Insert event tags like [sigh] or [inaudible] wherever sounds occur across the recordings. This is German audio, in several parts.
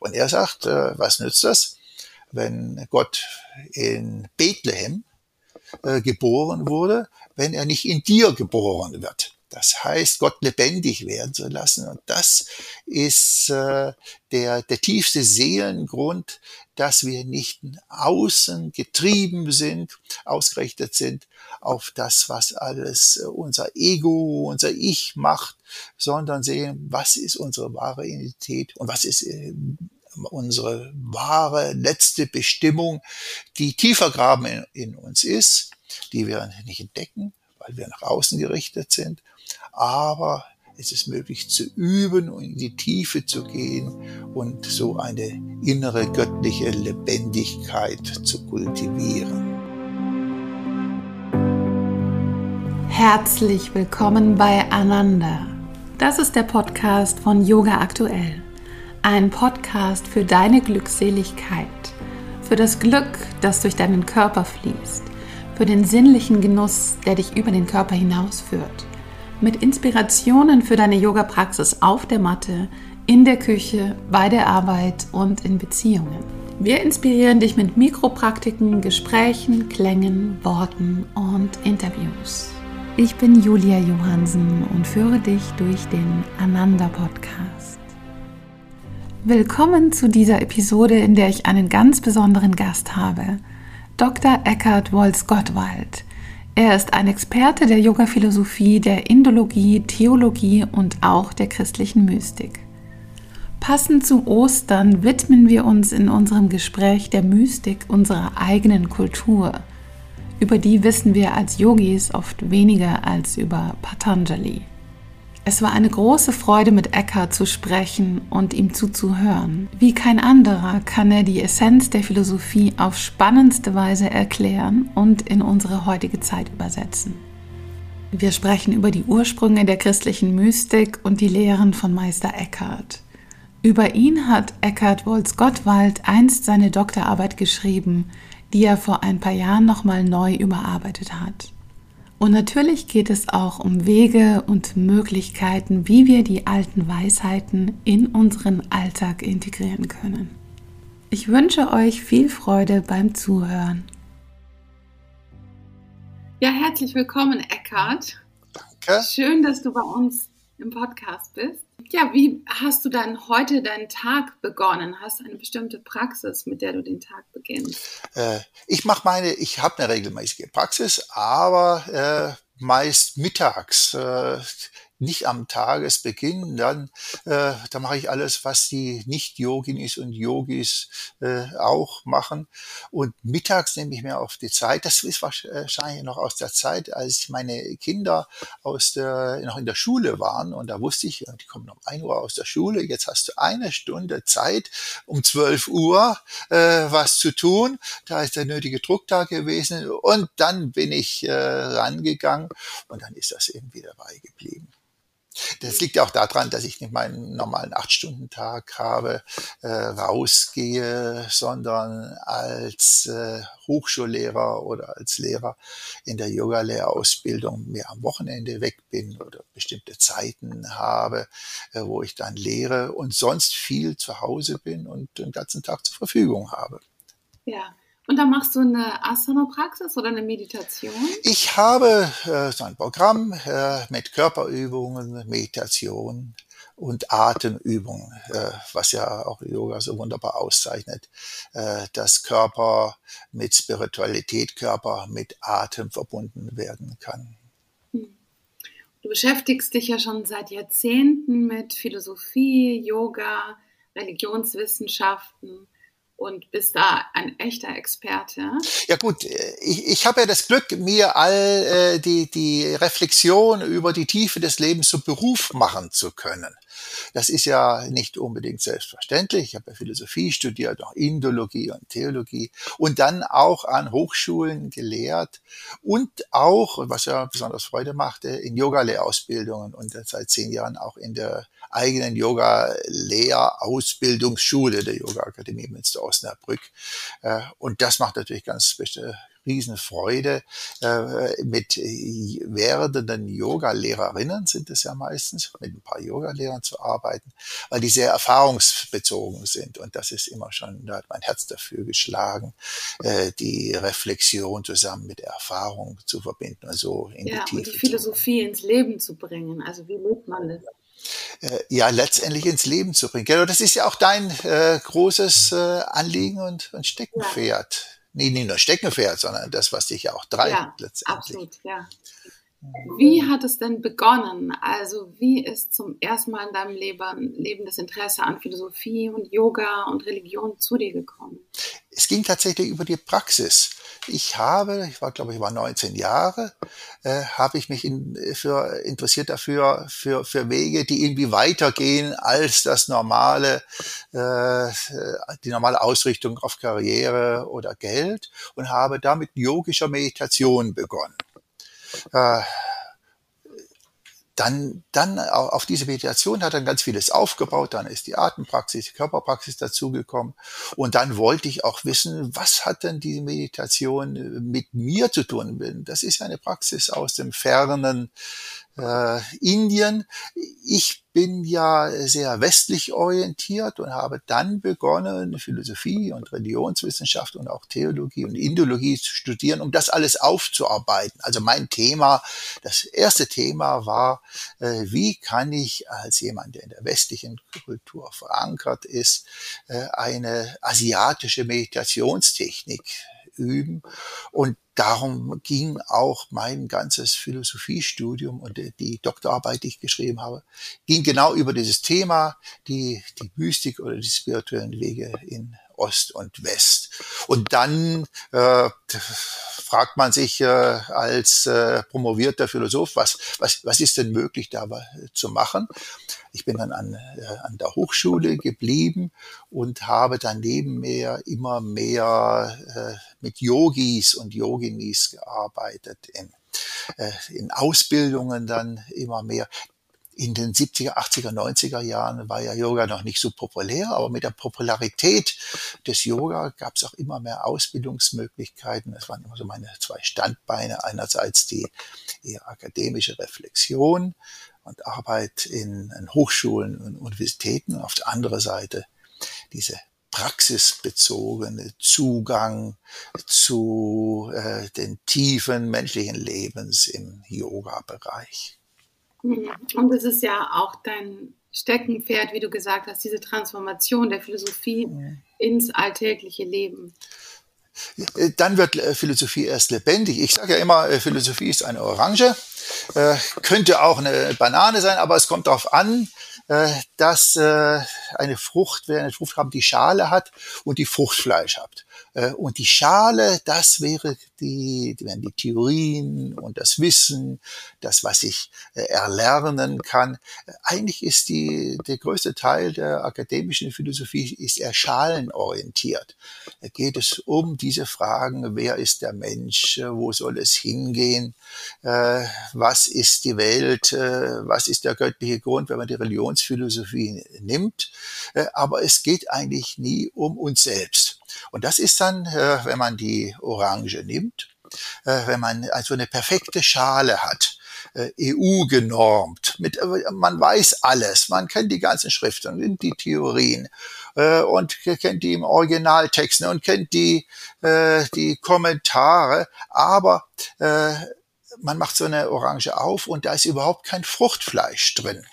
Und er sagt, äh, was nützt das, wenn Gott in Bethlehem äh, geboren wurde, wenn er nicht in dir geboren wird? Das heißt, Gott lebendig werden zu lassen. Und das ist äh, der, der tiefste Seelengrund, dass wir nicht außen getrieben sind, ausgerichtet sind auf das, was alles äh, unser Ego, unser Ich macht, sondern sehen, was ist unsere wahre Identität und was ist äh, unsere wahre letzte Bestimmung, die tiefer graben in, in uns ist, die wir nicht entdecken, weil wir nach außen gerichtet sind aber es ist möglich zu üben und in die Tiefe zu gehen und so eine innere göttliche Lebendigkeit zu kultivieren. Herzlich willkommen bei Ananda. Das ist der Podcast von Yoga Aktuell. Ein Podcast für deine Glückseligkeit, für das Glück, das durch deinen Körper fließt, für den sinnlichen Genuss, der dich über den Körper hinausführt mit Inspirationen für deine Yoga-Praxis auf der Matte, in der Küche, bei der Arbeit und in Beziehungen. Wir inspirieren dich mit Mikropraktiken, Gesprächen, Klängen, Worten und Interviews. Ich bin Julia Johansen und führe dich durch den Ananda Podcast. Willkommen zu dieser Episode, in der ich einen ganz besonderen Gast habe. Dr. Eckhard Wolz-Gottwald. Er ist ein Experte der Yoga-Philosophie, der Indologie, Theologie und auch der christlichen Mystik. Passend zu Ostern widmen wir uns in unserem Gespräch der Mystik unserer eigenen Kultur. Über die wissen wir als Yogis oft weniger als über Patanjali. Es war eine große Freude, mit Eckhart zu sprechen und ihm zuzuhören. Wie kein anderer kann er die Essenz der Philosophie auf spannendste Weise erklären und in unsere heutige Zeit übersetzen. Wir sprechen über die Ursprünge der christlichen Mystik und die Lehren von Meister Eckhart. Über ihn hat Eckhart Wolz-Gottwald einst seine Doktorarbeit geschrieben, die er vor ein paar Jahren nochmal neu überarbeitet hat. Und natürlich geht es auch um Wege und Möglichkeiten, wie wir die alten Weisheiten in unseren Alltag integrieren können. Ich wünsche euch viel Freude beim Zuhören. Ja, herzlich willkommen, Eckhard. Danke. Schön, dass du bei uns im Podcast bist. Ja, wie hast du dann heute deinen Tag begonnen? Hast du eine bestimmte Praxis, mit der du den Tag beginnst? Äh, ich mache meine, ich habe eine regelmäßige Praxis, aber äh, meist mittags. Äh, nicht am Tagesbeginn, dann äh, da mache ich alles, was die Nicht-Yoginis und Yogis äh, auch machen. Und mittags nehme ich mir auf die Zeit. Das ist wahrscheinlich noch aus der Zeit, als meine Kinder aus der, noch in der Schule waren. Und da wusste ich, die kommen um ein Uhr aus der Schule. Jetzt hast du eine Stunde Zeit, um 12 Uhr äh, was zu tun. Da ist der nötige Druck da gewesen. Und dann bin ich äh, rangegangen und dann ist das irgendwie dabei geblieben. Das liegt auch daran, dass ich nicht meinen normalen Acht-Stunden-Tag habe, äh, rausgehe, sondern als äh, Hochschullehrer oder als Lehrer in der Yoga-Lehrausbildung mehr am Wochenende weg bin oder bestimmte Zeiten habe, äh, wo ich dann lehre und sonst viel zu Hause bin und den ganzen Tag zur Verfügung habe. Ja, und dann machst du eine Asana-Praxis oder eine Meditation? Ich habe äh, so ein Programm äh, mit Körperübungen, Meditation und Atemübungen, äh, was ja auch Yoga so wunderbar auszeichnet, äh, dass Körper mit Spiritualität, Körper mit Atem verbunden werden kann. Hm. Du beschäftigst dich ja schon seit Jahrzehnten mit Philosophie, Yoga, Religionswissenschaften und bist da ein echter Experte. Ja gut, ich, ich habe ja das Glück, mir all äh, die, die Reflexion über die Tiefe des Lebens zum Beruf machen zu können. Das ist ja nicht unbedingt selbstverständlich. Ich habe ja Philosophie studiert, auch Indologie und Theologie und dann auch an Hochschulen gelehrt und auch, was ja besonders Freude machte, in Yoga-Lehrausbildungen und seit zehn Jahren auch in der eigenen Yoga-Lehrausbildungsschule der Yoga-Akademie Münster-Osnabrück. Äh, und das macht natürlich ganz Riesenfreude, äh, mit werdenden Yoga-Lehrerinnen sind es ja meistens, mit ein paar Yoga-Lehrern zu arbeiten, weil die sehr erfahrungsbezogen sind. Und das ist immer schon, da hat mein Herz dafür geschlagen, äh, die Reflexion zusammen mit Erfahrung zu verbinden und so in ja, die Tiefe. Und die Philosophie ins Leben zu bringen. Also wie lebt man das? Äh, ja, letztendlich ins Leben zu bringen. Genau, das ist ja auch dein äh, großes äh, Anliegen und, und Steckenpferd. Ja. Nee, nicht nur Steckenpferd, sondern das, was dich ja auch treibt ja, letztendlich. Absolut, ja. Wie hat es denn begonnen? Also wie ist zum ersten Mal in deinem Leben, Leben das Interesse an Philosophie und Yoga und Religion zu dir gekommen? Es ging tatsächlich über die Praxis. Ich habe, ich war glaube ich war 19 Jahre, äh, habe ich mich in, für, interessiert dafür für, für Wege, die irgendwie weitergehen als das normale, äh, die normale Ausrichtung auf Karriere oder Geld und habe damit yogischer Meditation begonnen. Äh, dann, dann auf diese Meditation hat dann ganz vieles aufgebaut. Dann ist die Atempraxis, die Körperpraxis dazugekommen. Und dann wollte ich auch wissen, was hat denn diese Meditation mit mir zu tun? Das ist eine Praxis aus dem fernen äh, Indien. Ich bin ja sehr westlich orientiert und habe dann begonnen, Philosophie und Religionswissenschaft und auch Theologie und Indologie zu studieren, um das alles aufzuarbeiten. Also mein Thema, das erste Thema war, äh, wie kann ich als jemand, der in der westlichen Kultur verankert ist, äh, eine asiatische Meditationstechnik üben. Und darum ging auch mein ganzes Philosophiestudium und die Doktorarbeit, die ich geschrieben habe, ging genau über dieses Thema, die, die Mystik oder die spirituellen Wege in Ost und West. Und dann äh, fragt man sich äh, als äh, promovierter Philosoph, was, was, was ist denn möglich da zu machen? Ich bin dann an, äh, an der Hochschule geblieben und habe dann nebenher immer mehr äh, mit Yogis und Yoginis gearbeitet, in, äh, in Ausbildungen dann immer mehr in den 70er, 80er, 90er Jahren war ja Yoga noch nicht so populär, aber mit der Popularität des Yoga gab es auch immer mehr Ausbildungsmöglichkeiten. Das waren immer so meine zwei Standbeine. Einerseits die eher akademische Reflexion und Arbeit in, in Hochschulen und Universitäten und auf der anderen Seite diese praxisbezogene Zugang zu äh, den tiefen menschlichen Lebens im Yoga-Bereich. Mhm. Und es ist ja auch dein Steckenpferd, wie du gesagt hast, diese Transformation der Philosophie ins alltägliche Leben. Äh, dann wird äh, Philosophie erst lebendig. Ich sage ja immer, äh, Philosophie ist eine Orange, könnte auch eine Banane sein, aber es kommt darauf an, dass eine Frucht, wer eine Frucht haben, die Schale hat und die Fruchtfleisch hat. Und die Schale, das wäre die, die, die Theorien und das Wissen, das, was ich äh, erlernen kann. Eigentlich ist die, der größte Teil der akademischen Philosophie ist eher schalenorientiert. Da geht es um diese Fragen, wer ist der Mensch, wo soll es hingehen, äh, was ist die Welt, äh, was ist der göttliche Grund, wenn man die Religionsphilosophie nimmt. Äh, aber es geht eigentlich nie um uns selbst. Und das ist dann, äh, wenn man die Orange nimmt, äh, wenn man also eine perfekte Schale hat, äh, EU genormt, mit, man weiß alles, man kennt die ganzen Schriften und die Theorien und kennt die im Originaltext und kennt die, die Kommentare, aber man macht so eine Orange auf und da ist überhaupt kein Fruchtfleisch drin.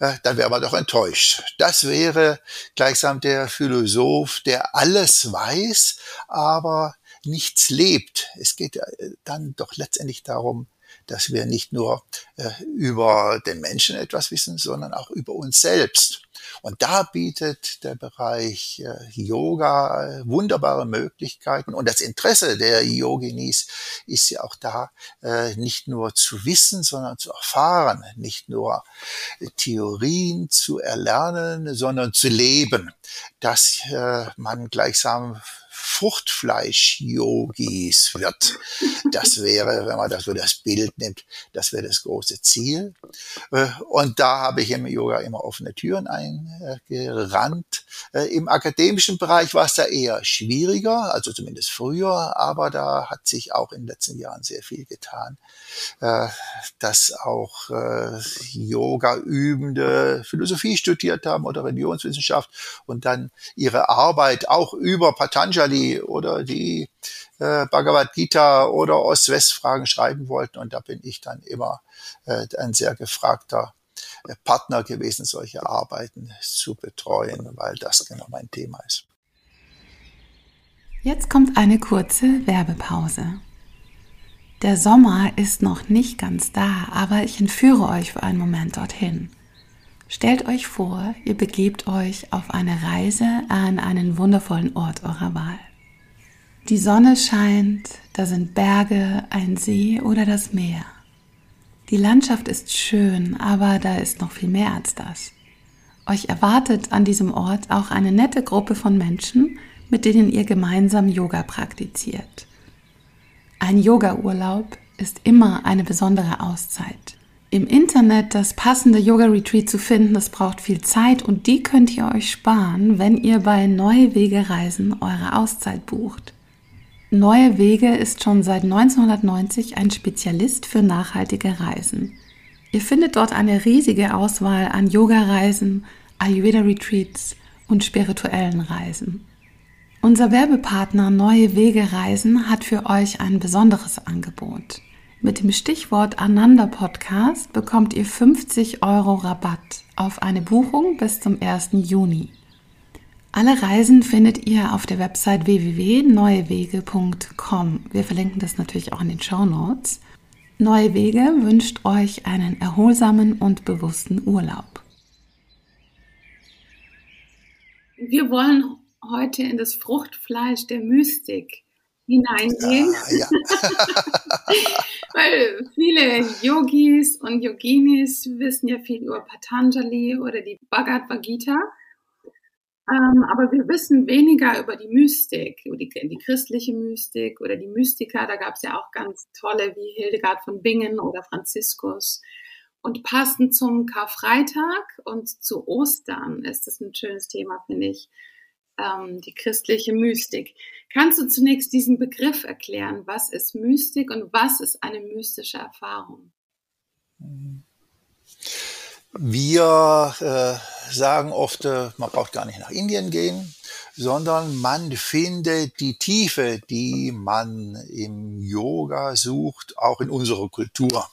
Äh, dann wäre man doch enttäuscht. Das wäre gleichsam der Philosoph, der alles weiß, aber nichts lebt. Es geht äh, dann doch letztendlich darum, dass wir nicht nur äh, über den Menschen etwas wissen, sondern auch über uns selbst. Und da bietet der Bereich äh, Yoga äh, wunderbare Möglichkeiten. Und das Interesse der Yoginis ist ja auch da, äh, nicht nur zu wissen, sondern zu erfahren, nicht nur Theorien zu erlernen, sondern zu leben, dass man gleichsam Fruchtfleisch-Yogis wird. Das wäre, wenn man das so das Bild nimmt, das wäre das große Ziel. Und da habe ich im Yoga immer offene Türen eingerannt. Äh, Im akademischen Bereich war es da eher schwieriger, also zumindest früher, aber da hat sich auch in den letzten Jahren sehr viel getan, äh, dass auch Yoga-Übende Philosophie studiert haben oder Religionswissenschaft und dann ihre Arbeit auch über Patanjali oder die äh, Bhagavad Gita oder Ost-West-Fragen schreiben wollten. Und da bin ich dann immer äh, ein sehr gefragter äh, Partner gewesen, solche Arbeiten zu betreuen, weil das genau mein Thema ist. Jetzt kommt eine kurze Werbepause. Der Sommer ist noch nicht ganz da, aber ich entführe euch für einen Moment dorthin. Stellt euch vor, ihr begebt euch auf eine Reise an einen wundervollen Ort eurer Wahl. Die Sonne scheint, da sind Berge, ein See oder das Meer. Die Landschaft ist schön, aber da ist noch viel mehr als das. Euch erwartet an diesem Ort auch eine nette Gruppe von Menschen, mit denen ihr gemeinsam Yoga praktiziert. Ein Yoga-Urlaub ist immer eine besondere Auszeit im Internet das passende Yoga-Retreat zu finden, das braucht viel Zeit und die könnt ihr euch sparen, wenn ihr bei Neue Wege Reisen eure Auszeit bucht. Neue Wege ist schon seit 1990 ein Spezialist für nachhaltige Reisen. Ihr findet dort eine riesige Auswahl an Yoga-Reisen, Ayurveda-Retreats und spirituellen Reisen. Unser Werbepartner Neue Wege Reisen hat für euch ein besonderes Angebot. Mit dem Stichwort Ananda Podcast bekommt ihr 50 Euro Rabatt auf eine Buchung bis zum 1. Juni. Alle Reisen findet ihr auf der Website www.neuewege.com. Wir verlinken das natürlich auch in den Show Notes. Neue Wege wünscht euch einen erholsamen und bewussten Urlaub. Wir wollen heute in das Fruchtfleisch der Mystik hineingehen. Ah, ja. [laughs] Weil viele Yogis und Yoginis wissen ja viel über Patanjali oder die Bhagavad Gita. Ähm, aber wir wissen weniger über die Mystik, über die, die christliche Mystik oder die Mystiker. Da gab es ja auch ganz tolle wie Hildegard von Bingen oder Franziskus. Und passend zum Karfreitag und zu Ostern ist das ein schönes Thema, finde ich ähm, die christliche Mystik. Kannst du zunächst diesen Begriff erklären? Was ist Mystik und was ist eine mystische Erfahrung? Wir äh, sagen oft, äh, man braucht gar nicht nach Indien gehen, sondern man findet die Tiefe, die man im Yoga sucht, auch in unserer Kultur.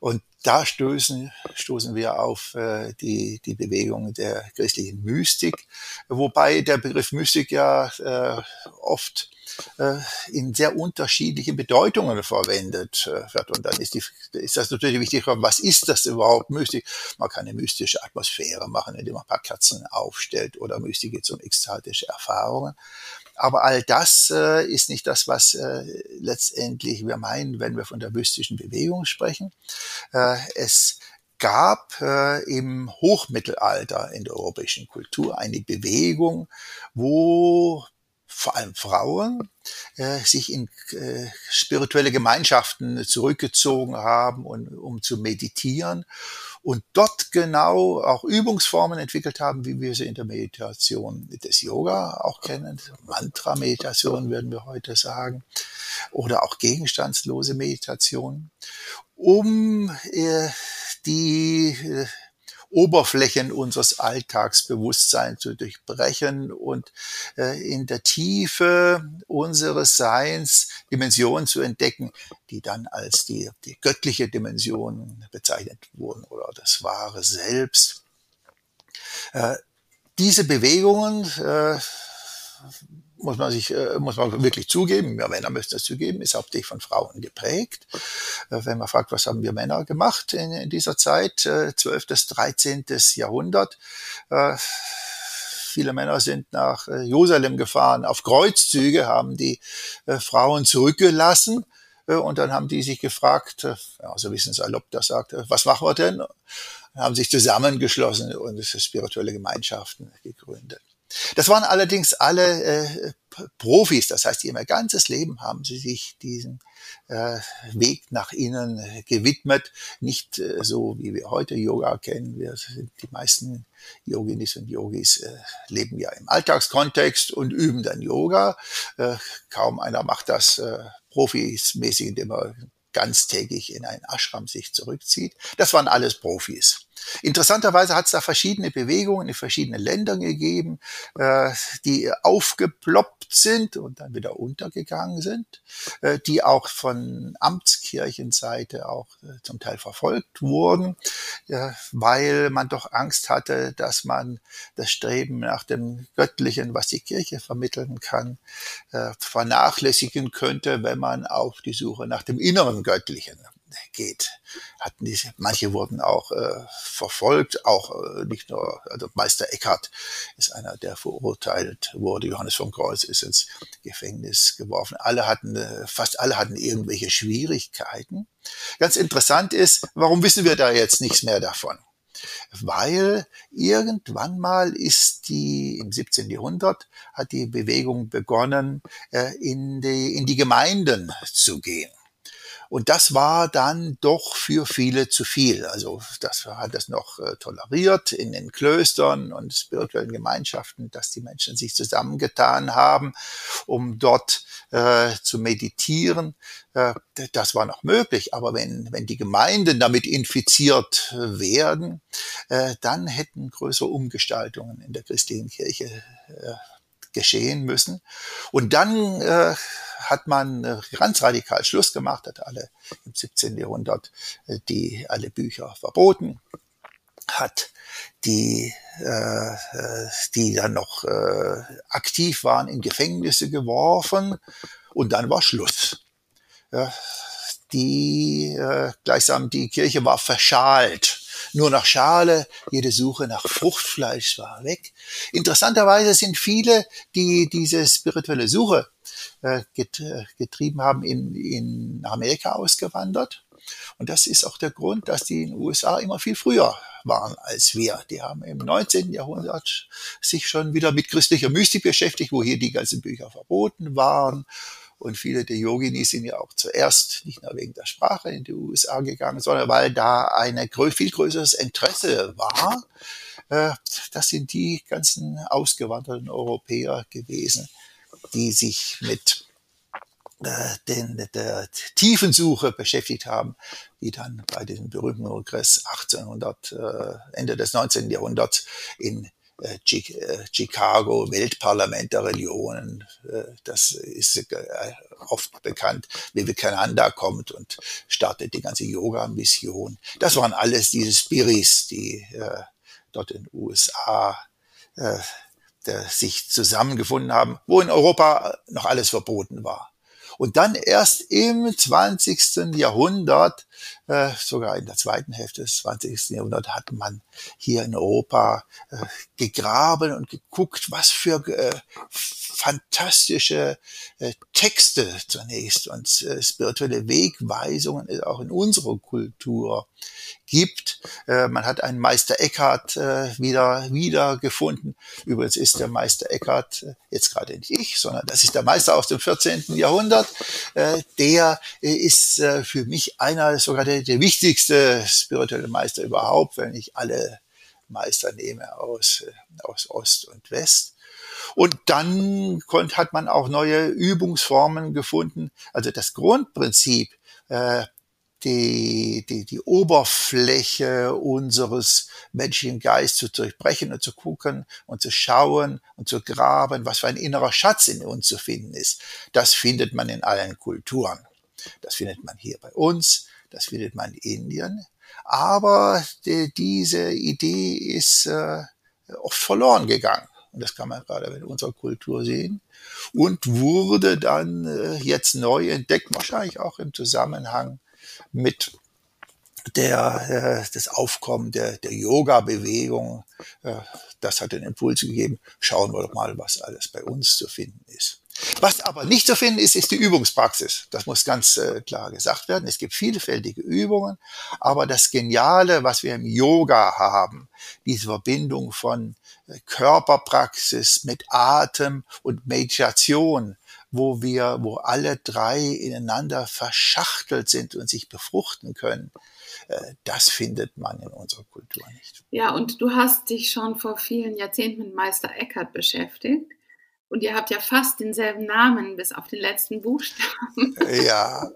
Und da stoßen, stoßen wir auf äh, die, die Bewegung der christlichen Mystik, wobei der Begriff Mystik ja äh, oft äh, in sehr unterschiedlichen Bedeutungen verwendet äh, wird. Und dann ist, die, ist das natürlich wichtig, was ist das überhaupt Mystik? Man kann eine mystische Atmosphäre machen, indem man ein paar Kerzen aufstellt oder Mystik geht um ekstatische Erfahrungen. Aber all das äh, ist nicht das, was äh, letztendlich wir meinen, wenn wir von der mystischen Bewegung sprechen. Äh, es gab äh, im Hochmittelalter in der europäischen Kultur eine Bewegung, wo vor allem Frauen äh, sich in äh, spirituelle Gemeinschaften zurückgezogen haben, und, um zu meditieren und dort genau auch Übungsformen entwickelt haben, wie wir sie in der Meditation des Yoga auch kennen. Mantra-Meditation würden wir heute sagen. Oder auch gegenstandslose Meditation, um äh, die äh, Oberflächen unseres Alltagsbewusstseins zu durchbrechen und äh, in der Tiefe unseres Seins Dimensionen zu entdecken, die dann als die, die göttliche Dimension bezeichnet wurden oder das wahre Selbst. Äh, diese Bewegungen äh, muss man sich, äh, muss man wirklich zugeben, wir Männer müssen das zugeben, ist hauptsächlich von Frauen geprägt. Äh, wenn man fragt, was haben wir Männer gemacht in, dieser Zeit, äh, 12. bis 13. Jahrhundert, äh, viele Männer sind nach Jerusalem gefahren, auf Kreuzzüge haben die Frauen zurückgelassen, und dann haben die sich gefragt, ja, so wissen salopp das sagt, was machen wir denn? haben sich zusammengeschlossen und spirituelle Gemeinschaften gegründet. Das waren allerdings alle äh, Profis, das heißt, ihr ganzes Leben haben sie sich diesen äh, Weg nach innen gewidmet. Nicht äh, so, wie wir heute Yoga kennen. Wir sind die meisten Yoginis und Yogis äh, leben ja im Alltagskontext und üben dann Yoga. Äh, kaum einer macht das äh, profismäßig, indem er ganztägig in ein Ashram sich zurückzieht. Das waren alles Profis. Interessanterweise hat es da verschiedene Bewegungen in verschiedenen Ländern gegeben, äh, die aufgeploppt sind und dann wieder untergegangen sind, äh, die auch von Amtskirchenseite auch äh, zum Teil verfolgt wurden, äh, weil man doch Angst hatte, dass man das Streben nach dem Göttlichen, was die Kirche vermitteln kann, äh, vernachlässigen könnte, wenn man auf die Suche nach dem inneren Göttlichen geht. Hatten die, manche wurden auch äh, verfolgt, auch äh, nicht nur, also Meister Eckhart ist einer, der verurteilt wurde, Johannes vom Kreuz ist ins Gefängnis geworfen. Alle hatten, äh, fast alle hatten irgendwelche Schwierigkeiten. Ganz interessant ist, warum wissen wir da jetzt nichts mehr davon? weil irgendwann mal ist die im 17. Jahrhundert hat die Bewegung begonnen, äh, in die, in die Gemeinden zu gehen. Und das war dann doch für viele zu viel. Also das hat das noch äh, toleriert in den Klöstern und spirituellen Gemeinschaften, dass die Menschen sich zusammengetan haben, um dort äh, zu meditieren. Äh, das war noch möglich. Aber wenn, wenn die Gemeinden damit infiziert werden, äh, dann hätten größere Umgestaltungen in der christlichen Kirche äh, geschehen müssen. Und dann äh, hat man äh, ganz radikal Schluss gemacht, hat alle im 17. Jahrhundert äh, die alle Bücher verboten, hat die, äh, äh, die dann noch äh, aktiv waren, in Gefängnisse geworfen und dann war Schluss. Ja, die äh, gleichsam die Kirche war verschalt nur nach Schale, jede Suche nach Fruchtfleisch war weg. Interessanterweise sind viele, die diese spirituelle Suche äh, äh, getrieben haben, in, in Amerika ausgewandert. Und das ist auch der Grund, dass die in den USA immer viel früher waren als wir. Die haben im 19. Jahrhundert sich schon wieder mit christlicher Mystik beschäftigt, wo hier die ganzen Bücher verboten waren und viele der Yoginis sind ja auch zuerst nicht nur wegen der Sprache in die USA gegangen, sondern weil da ein viel größeres Interesse war. Äh, das sind die ganzen ausgewanderten Europäer gewesen, die sich mit äh, den, der Tiefensuche beschäftigt haben, die dann bei diesem berühmten Kongress 1800, äh, Ende des 19. Jahrhunderts in Chicago, Weltparlament der Religionen, äh, das ist oft bekannt. Vivekananda kommt und startet die ganze Yoga-Mission. Das waren alles diese Spiris, die dort in den USA sich zusammengefunden haben, wo in Europa noch alles verboten war. Und dann erst im 20. Jahrhundert, äh, sogar in der zweiten Hälfte des 20. Jahrhunderts, hat man hier in Europa äh, gegraben und geguckt, was für äh, fantastische äh, Texte zunächst und äh, spirituelle Wegweisungen auch in unserer Kultur gibt. Äh, man hat einen Meister Eckhart wieder wieder gefunden. Übrigens ist der Meister Eckhart jetzt gerade nicht ich, sondern das ist der Meister aus dem 14. Jahrhundert. Der ist für mich einer sogar der, der wichtigste spirituelle Meister überhaupt, wenn ich alle Meister nehme aus, aus Ost und West. Und dann konnt, hat man auch neue Übungsformen gefunden. Also das Grundprinzip, äh, die, die, die Oberfläche unseres menschlichen Geistes zu durchbrechen und zu gucken und zu schauen und zu graben, was für ein innerer Schatz in uns zu finden ist. Das findet man in allen Kulturen. Das findet man hier bei uns, das findet man in Indien. Aber die, diese Idee ist äh, oft verloren gegangen. Und das kann man gerade in unserer Kultur sehen. Und wurde dann äh, jetzt neu entdeckt, wahrscheinlich auch im Zusammenhang mit der, äh, das Aufkommen der, der Yoga-Bewegung. Äh, das hat den Impuls gegeben, schauen wir doch mal, was alles bei uns zu finden ist. Was aber nicht zu finden ist, ist die Übungspraxis. Das muss ganz äh, klar gesagt werden. Es gibt vielfältige Übungen, aber das Geniale, was wir im Yoga haben, diese Verbindung von äh, Körperpraxis mit Atem und Meditation, wo wir, wo alle drei ineinander verschachtelt sind und sich befruchten können, äh, das findet man in unserer Kultur nicht. Ja, und du hast dich schon vor vielen Jahrzehnten mit Meister Eckhart beschäftigt. Und ihr habt ja fast denselben Namen, bis auf den letzten Buchstaben. Ja.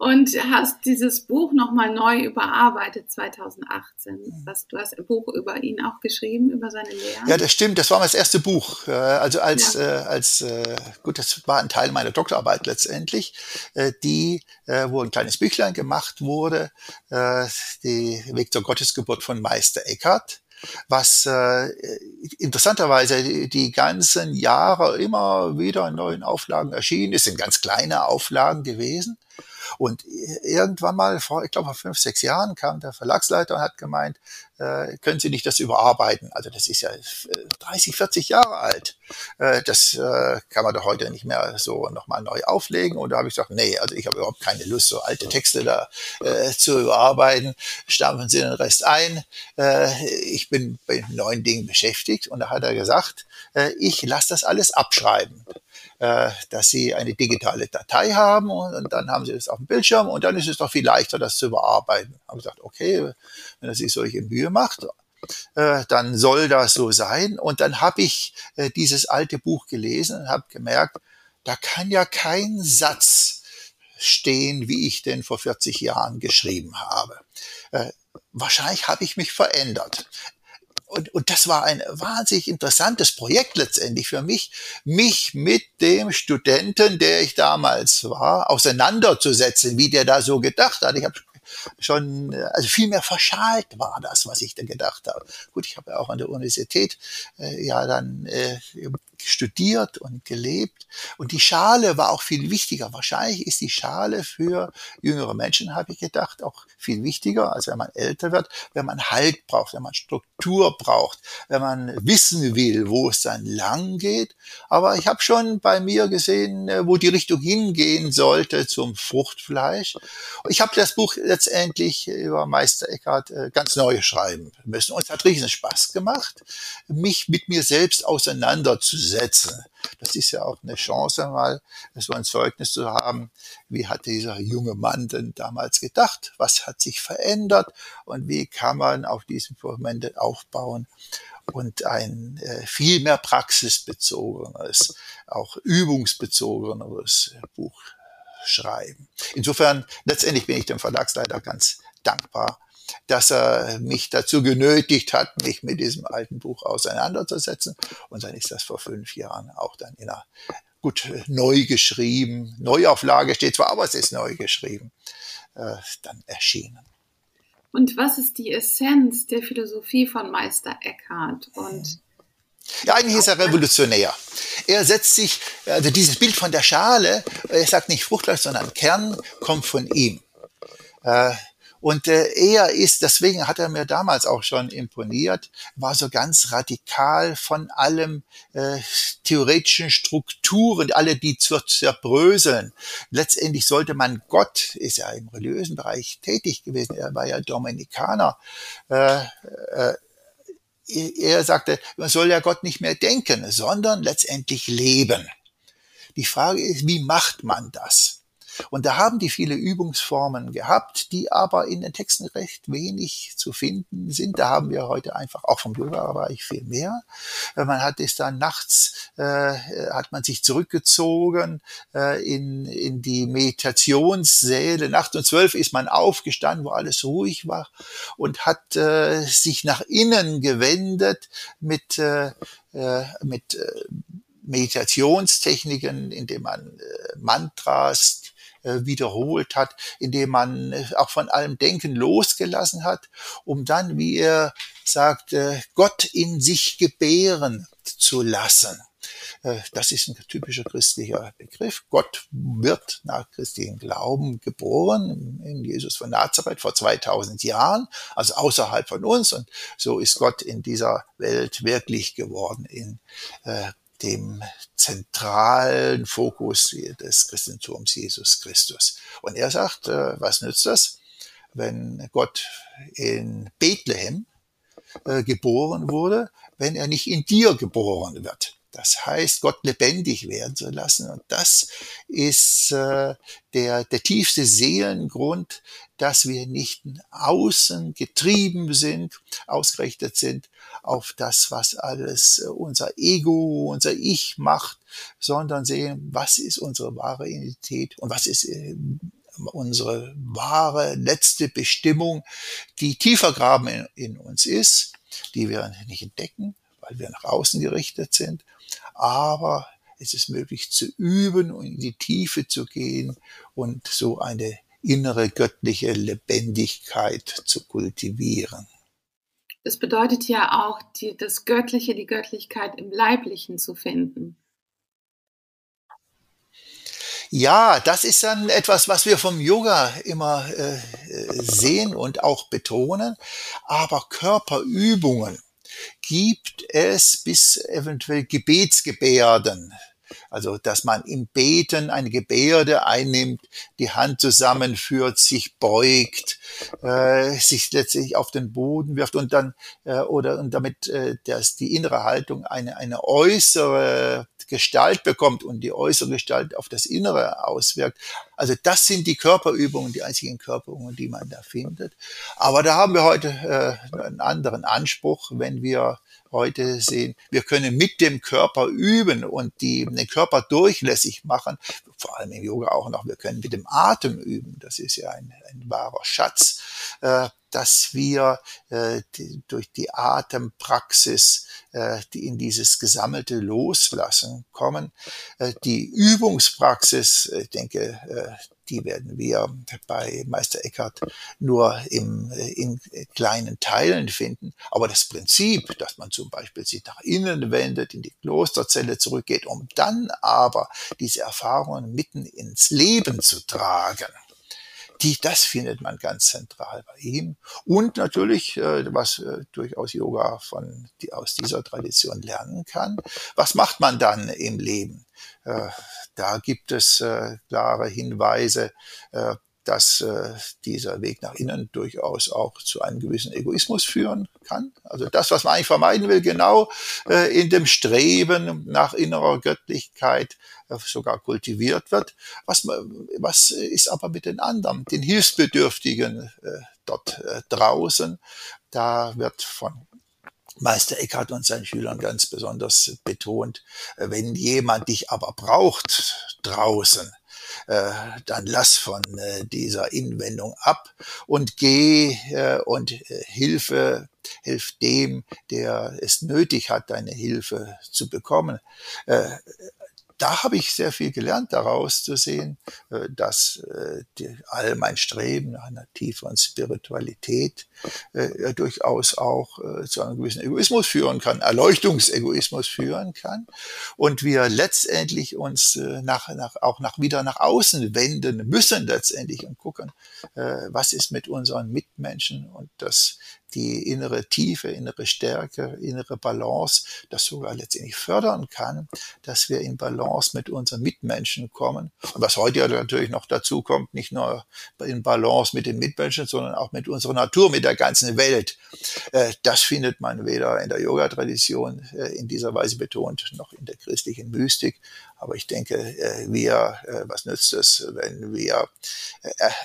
und hast dieses Buch nochmal neu überarbeitet 2018. Was, du hast ein Buch über ihn auch geschrieben, über seine Lehre. Ja, das stimmt. Das war mein erstes Buch. Äh, also als, ja. äh, als äh, gut, das war ein Teil meiner Doktorarbeit letztendlich, die, wo ein kleines Büchlein gemacht wurde, die Weg zur Gottesgeburt von Meister Eckhart was äh, interessanterweise die, ganzen Jahre immer wieder in neuen Auflagen erschienen ist, sind ganz kleine Auflagen gewesen. Und irgendwann mal, vor, ich glaube vor fünf, sechs Jahren, kam der Verlagsleiter und hat gemeint, äh, können Sie nicht das überarbeiten? Also das ist ja 30, 40 Jahre alt. Äh, das äh, kann man doch heute nicht mehr so nochmal neu auflegen. Und da habe ich gesagt, nee, also ich habe überhaupt keine Lust, so alte Texte da äh, zu überarbeiten. Stampfen Sie den Rest ein. Äh, ich bin bei neuen Dingen beschäftigt. Und da hat er gesagt, äh, ich lasse das alles abschreiben äh, dass sie eine digitale Datei haben und, und, dann haben sie das auf dem Bildschirm und dann ist es doch viel leichter, das zu überarbeiten. Haben gesagt, okay, wenn er sich solche Mühe macht, äh, dann soll das so sein. Und dann habe ich äh, dieses alte Buch gelesen und habe gemerkt, da kann ja kein Satz stehen, wie ich den vor 40 Jahren geschrieben habe. Äh, wahrscheinlich habe ich mich verändert und, und das war ein wahnsinnig interessantes Projekt letztendlich für mich, mich mit dem Studenten, der ich damals war, auseinanderzusetzen, wie der da so gedacht hat. Ich habe schon, also viel mehr verschalt war das, was ich da gedacht habe. Gut, ich habe ja auch an der Universität äh, ja dann äh, studiert und gelebt. Und die Schale war auch viel wichtiger. Wahrscheinlich ist die Schale für jüngere Menschen, habe ich gedacht, auch viel wichtiger, als wenn man älter wird, wenn man Halt braucht, wenn man Struktur braucht, wenn man wissen will, wo es dann lang geht. Aber ich habe schon bei mir gesehen, äh, wo die Richtung hingehen sollte zum Fruchtfleisch. Ich habe das Buch letztendlich über Meister Eckhart äh, ganz neu schreiben müssen. Und es hat riesen Spaß gemacht, mich mit mir selbst auseinanderzusetzen setzen. Das ist ja auch eine Chance mal, so ein Zeugnis zu haben. Wie hat dieser junge Mann denn damals gedacht? Was hat sich verändert? Und wie kann man auf diesem Fundament aufbauen? und ein äh, viel mehr praxisbezogenes, auch übungsbezogeneres Buch schreiben. Insofern, letztendlich bin ich dem Verlagsleiter ganz dankbar, dass er mich dazu genötigt hat, mich mit diesem alten Buch auseinanderzusetzen. Und dann ist das vor fünf Jahren auch dann in einer gut neu geschrieben, Neuauflage steht zwar, aber es ist neu geschrieben, äh, dann erschienen. Und was ist die Essenz der Philosophie von Meister Eckhart? Und ja, eigentlich ist er revolutionär. Er setzt sich, also dieses Bild von der Schale, er sagt nicht Fruchtfleisch, sondern Kern, kommt von ihm. Und äh, er ist, deswegen hat er mir damals auch schon imponiert, war so ganz radikal von allem äh, theoretischen Strukturen, alle die zu zerbröseln. Letztendlich sollte man Gott, ist ja im religiösen Bereich tätig gewesen, er war ja Dominikaner, äh, äh, er sagte, man soll ja Gott nicht mehr denken, sondern letztendlich leben. Die Frage ist, wie macht man das? Und da haben die viele Übungsformen gehabt, die aber in den Texten recht wenig zu finden sind. Da haben wir heute einfach auch vom Yoga-Bereich viel mehr. Äh, man hat es dann nachts, äh, hat man sich zurückgezogen äh, in, in die Meditationssäle. Nachts um zwölf ist man aufgestanden, wo alles ruhig war und hat äh, sich nach innen gewendet mit, äh, äh mit äh, Meditationstechniken, indem man äh, Mantras, äh, wiederholt hat, indem man äh, auch von allem Denken losgelassen hat, um dann, wie er sagt, Gott in sich gebären zu lassen. Äh, das ist ein typischer christlicher Begriff. Gott wird nach christlichem Glauben geboren in Jesus von Nazareth vor 2000 Jahren, also außerhalb von uns. Und so ist Gott in dieser Welt wirklich geworden in dem zentralen Fokus des Christentums Jesus Christus. Und er sagt, äh, was nützt das, wenn Gott in Bethlehem äh, geboren wurde, wenn er nicht in dir geboren wird? Das heißt, Gott lebendig werden zu lassen. Und das ist äh, der, der tiefste Seelengrund, dass wir nicht außen getrieben sind, ausgerichtet sind auf das, was alles äh, unser Ego, unser Ich macht, sondern sehen, was ist unsere wahre Identität und was ist äh, unsere wahre letzte Bestimmung, die tiefer graben in, in uns ist, die wir nicht entdecken, weil wir nach außen gerichtet sind aber es ist möglich zu üben und in die Tiefe zu gehen und so eine innere göttliche Lebendigkeit zu kultivieren. Das bedeutet ja auch, die, das Göttliche, die Göttlichkeit im Leiblichen zu finden. Ja, das ist dann etwas, was wir vom Yoga immer äh, sehen und auch betonen. Aber Körperübungen, gibt es bis eventuell Gebetsgebärden. Also, dass man im Beten eine Gebärde einnimmt, die Hand zusammenführt, sich beugt, äh, sich letztlich auf den Boden wirft und dann äh, oder und damit äh, dass die innere Haltung eine eine äußere Gestalt bekommt und die äußere Gestalt auf das Innere auswirkt. Also das sind die Körperübungen, die einzigen Körperübungen, die man da findet. Aber da haben wir heute äh, einen anderen Anspruch, wenn wir heute sehen, wir können mit dem Körper üben und die, den Körper durchlässig machen, vor allem im Yoga auch noch, wir können mit dem Atem üben, das ist ja ein, ein wahrer Schatz, äh, dass wir äh, die, durch die Atempraxis äh, die in dieses gesammelte Loslassen kommen. Äh, die Übungspraxis, ich denke, äh, die werden wir bei Meister Eckhart nur im, in kleinen Teilen finden. Aber das Prinzip, dass man zum Beispiel sich nach innen wendet, in die Klosterzelle zurückgeht, um dann aber diese Erfahrungen mitten ins Leben zu tragen, die, das findet man ganz zentral bei ihm. Und natürlich, äh, was äh, durchaus Yoga von, die, aus dieser Tradition lernen kann. Was macht man dann im Leben? Äh, da gibt es äh, klare Hinweise, äh, dass äh, dieser Weg nach innen durchaus auch zu einem gewissen Egoismus führen kann. Also das, was man eigentlich vermeiden will, genau äh, in dem Streben nach innerer Göttlichkeit äh, sogar kultiviert wird. Was, was ist aber mit den anderen, den Hilfsbedürftigen äh, dort äh, draußen? Da wird von Meister Eckhart und seinen Schülern ganz besonders betont, äh, wenn jemand dich aber braucht draußen, äh, dann lass von äh, dieser Inwendung ab und geh äh, und äh, Hilfe, hilf dem, der es nötig hat, deine Hilfe zu bekommen. Äh, da habe ich sehr viel gelernt daraus zu sehen, äh, dass äh, all mein Streben nach einer tieferen Spiritualität äh, durchaus auch zu einem gewissen Egoismus führen kann, Erleuchtungsegoismus führen kann. Und wir letztendlich uns nach, nach, auch nach, wieder nach außen wenden müssen letztendlich und gucken, was ist mit unseren Mitmenschen und das die innere Tiefe, innere Stärke, innere Balance, das sogar letztendlich fördern kann, dass wir in Balance mit unseren Mitmenschen kommen. Und was heute ja natürlich noch dazu kommt, nicht nur in Balance mit den Mitmenschen, sondern auch mit unserer Natur, mit der ganzen Welt. Äh, das findet man weder in der Yoga-Tradition äh, in dieser Weise betont, noch in der christlichen Mystik. Aber ich denke, äh, wir, was nützt es, wenn wir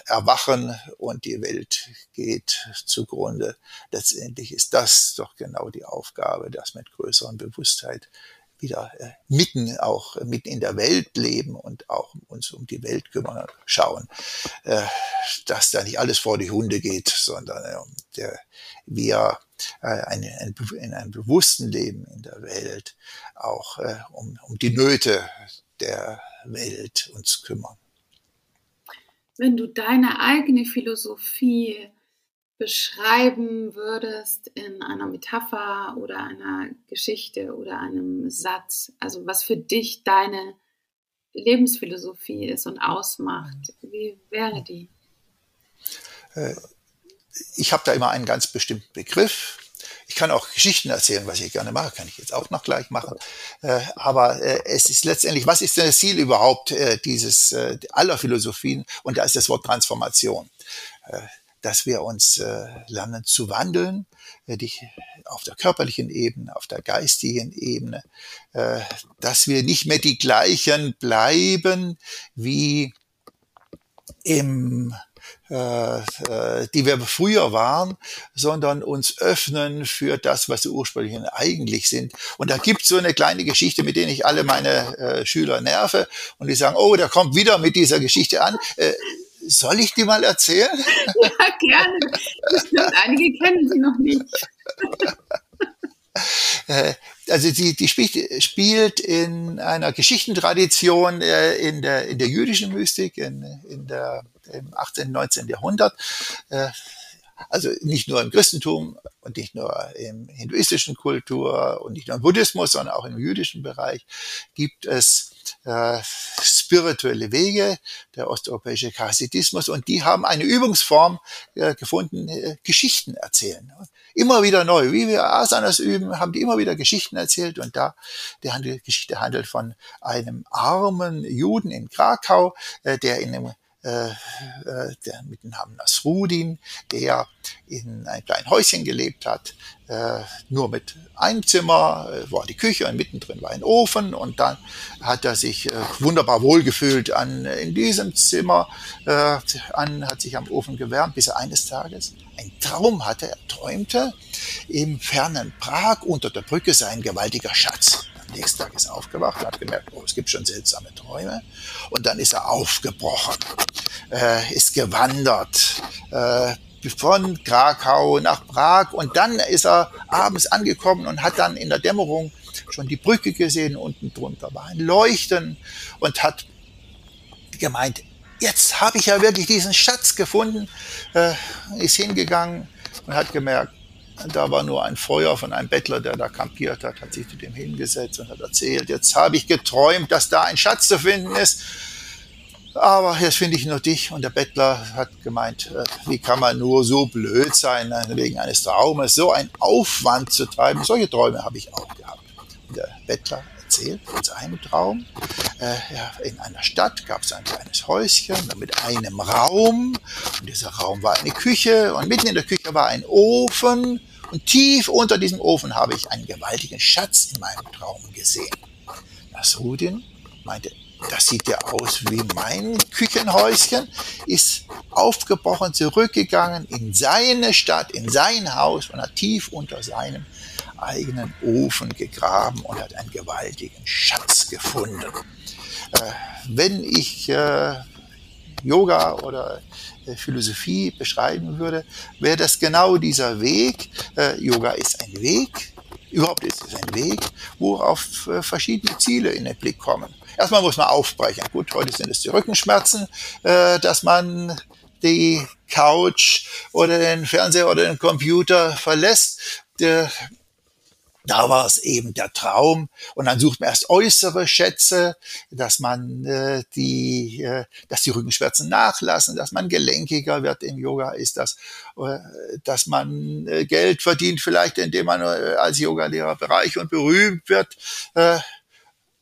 erwachen und die Welt geht zugrunde? letztendlich ist das doch genau die Aufgabe, das mit größeren Bewusstheit wieder äh, mitten auch äh, mitten in der Welt leben und auch uns um die Welt kümmern, schauen, äh, dass da nicht alles vor die Hunde geht, sondern äh, der, wir äh, eine, ein, in einem bewussten Leben in der Welt auch äh, um, um die Nöte der Welt uns kümmern. Wenn du deine eigene Philosophie beschreiben würdest in einer Metapher oder einer Geschichte oder einem Satz, also was für dich deine Lebensphilosophie ist und ausmacht, wie wäre die? Ich habe da immer einen ganz bestimmten Begriff. ich kann auch Geschichten erzählen, was ich gerne mache, kann ich jetzt auch noch gleich machen. Äh, aber äh, es ist letztendlich, was ist denn das Ziel überhaupt äh, dieses äh, aller Philosophien? Und da ist das Wort Transformation. Äh, dass wir uns äh, lernen zu wandeln, äh, die, auf der körperlichen Ebene, auf der geistigen Ebene, dass wir nicht mehr die gleichen bleiben wie im die wir früher waren, sondern uns öffnen für das, was wir ursprünglich eigentlich sind. Und da gibt es so eine kleine Geschichte, mit der ich alle meine äh, Schüler nerve und die sagen, oh, der kommt wieder mit dieser Geschichte an. Äh, soll ich die mal erzählen? [laughs] Ja, gerne. Bestimmt einige kennen sie noch nicht. [laughs] Äh, also die, die spielt, spielt in einer Geschichtentradition äh, in, der, in der jüdischen Mystik, in, in der, im 18., 19. Jahrhundert. Äh, also nicht nur im Christentum und nicht nur im hinduistischen Kultur und nicht nur im Buddhismus, sondern auch im jüdischen Bereich gibt es äh, spirituelle Wege, der osteuropäische Chassidismus und die haben eine Übungsform äh, gefunden, Geschichten erzählen immer wieder neu. Wie wir Asanas üben, haben die immer wieder Geschichten erzählt und da die Geschichte handelt von einem armen Juden in Krakau, der in einem äh, äh, der mit dem Namen Nasrudin, der in einem kleinen Häuschen gelebt hat, äh, nur mit einem Zimmer, äh, war die Küche und mittendrin war ein Ofen und dann hat er sich äh, wunderbar wohlgefühlt an in diesem Zimmer, äh, an, hat sich am Ofen gewärmt, bis er eines Tages ein Traum hatte, er träumte, im fernen Prag unter der Brücke sei ein gewaltiger Schatz. Nächsten Tag ist er aufgewacht und hat gemerkt, oh, es gibt schon seltsame Träume. Und dann ist er aufgebrochen, äh, ist gewandert, äh, von Krakau nach Prag und dann ist er abends angekommen und hat dann in der Dämmerung schon die Brücke gesehen, unten drunter war ein Leuchten und hat gemeint, jetzt habe ich ja wirklich diesen Schatz gefunden, äh, ist hingegangen und hat gemerkt, da war nur ein Feuer von einem Bettler, der da kampiert hat, hat sich zu dem hingesetzt und hat erzählt, jetzt habe ich geträumt, dass da ein Schatz zu finden ist. Aber jetzt finde ich nur dich. Und der Bettler hat gemeint, äh, wie kann man nur so blöd sein, äh, wegen eines Traumes, so einen Aufwand zu treiben. Solche Träume habe ich auch gehabt. Und der Bettler erzählt von seinem Traum. Äh, ja, in einer Stadt gab es ein kleines Häuschen mit einem Raum. Und dieser Raum war eine Küche. Und mitten in der Küche war ein Ofen. Und tief unter diesem Ofen habe ich einen gewaltigen Schatz in meinem Traum gesehen. Nasrudin meinte, das sieht ja aus wie mein Küchenhäuschen, ist aufgebrochen, zurückgegangen in seine Stadt, in sein Haus und hat tief unter seinem eigenen Ofen gegraben und hat einen gewaltigen Schatz gefunden. Äh, wenn ich äh, Yoga oder äh, Philosophie beschreiben würde, wäre das genau dieser Weg. Äh, Yoga ist ein Weg, überhaupt ist es ein Weg, wo auf äh, verschiedene Ziele in den Blick kommen. Erstmal muss man aufbrechen. Gut, heute sind es die Rückenschmerzen, äh, dass man die Couch oder den Fernseher oder den Computer verlässt. Der, da war es eben der Traum. Und dann sucht man erst äußere Schätze, dass man äh, die, äh, dass die Rückenschmerzen nachlassen, dass man gelenkiger wird im Yoga, ist das, äh, dass man äh, Geld verdient, vielleicht indem man äh, als Yogalehrer bereich und berühmt wird. Äh,